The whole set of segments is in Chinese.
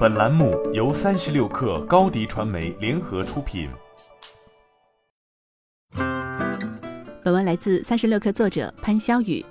本栏目由三十六氪高低传媒联合出品。本文来自三十六氪作者潘潇雨。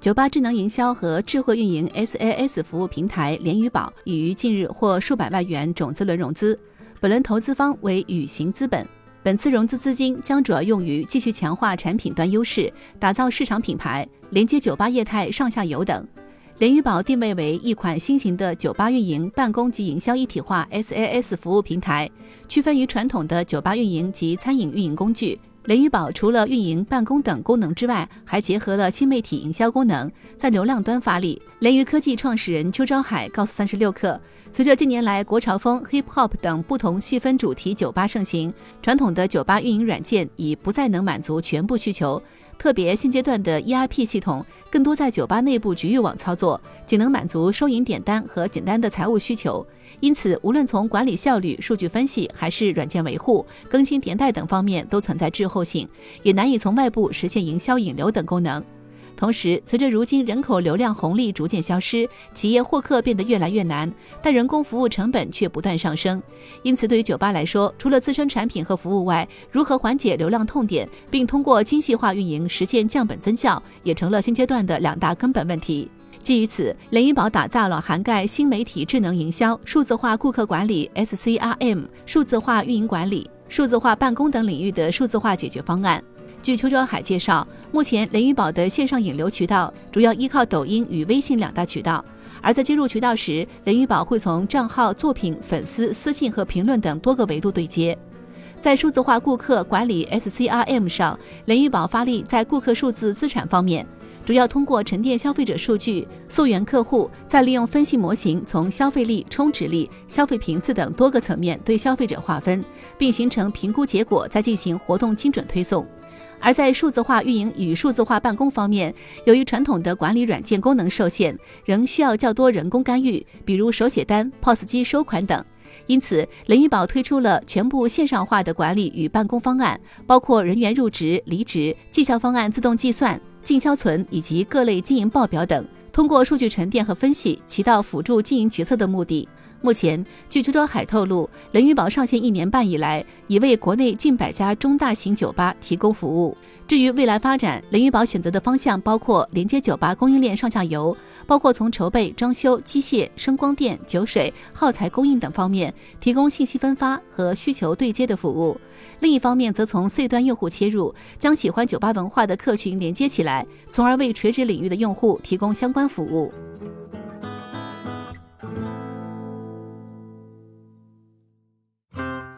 酒吧智能营销和智慧运营 SaaS 服务平台联宇宝已于近日获数百万元种子轮融资，本轮投资方为宇行资本。本次融资资金将主要用于继续强化产品端优势，打造市场品牌，连接酒吧业态上下游等。联宇宝定位为一款新型的酒吧运营、办公及营销一体化 SaaS 服务平台，区分于传统的酒吧运营及餐饮运营工具。联宇宝除了运营、办公等功能之外，还结合了新媒体营销功能，在流量端发力。联宇科技创始人邱昭海告诉三十六氪，随着近年来国潮风、Hip Hop 等不同细分主题酒吧盛行，传统的酒吧运营软件已不再能满足全部需求。特别现阶段的 ERP 系统更多在酒吧内部局域网操作，仅能满足收银点单和简单的财务需求。因此，无论从管理效率、数据分析，还是软件维护、更新迭代等方面，都存在滞后性，也难以从外部实现营销引流等功能。同时，随着如今人口流量红利逐渐消失，企业获客变得越来越难，但人工服务成本却不断上升。因此，对于酒吧来说，除了自身产品和服务外，如何缓解流量痛点，并通过精细化运营实现降本增效，也成了现阶段的两大根本问题。基于此，联谊宝打造了涵盖新媒体智能营销、数字化顾客管理 （SCRM）、数字化运营管理、数字化办公等领域的数字化解决方案。据邱昭海介绍，目前联宇宝的线上引流渠道主要依靠抖音与微信两大渠道，而在接入渠道时，联宇宝会从账号、作品、粉丝、私信和评论等多个维度对接。在数字化顾客管理 SCRM 上，联宇宝发力在顾客数字资产方面，主要通过沉淀消费者数据、溯源客户，再利用分析模型从消费力、充值力、消费频次等多个层面对消费者划分，并形成评估结果，再进行活动精准推送。而在数字化运营与数字化办公方面，由于传统的管理软件功能受限，仍需要较多人工干预，比如手写单、POS 机收款等。因此，雷玉宝推出了全部线上化的管理与办公方案，包括人员入职、离职、绩效方案自动计算、进销存以及各类经营报表等，通过数据沉淀和分析，起到辅助经营决策的目的。目前，据周周海透露，人鱼宝上线一年半以来，已为国内近百家中大型酒吧提供服务。至于未来发展，人鱼宝选择的方向包括连接酒吧供应链上下游，包括从筹备、装修、机械、声光电、酒水、耗材供应等方面提供信息分发和需求对接的服务；另一方面，则从 C 端用户切入，将喜欢酒吧文化的客群连接起来，从而为垂直领域的用户提供相关服务。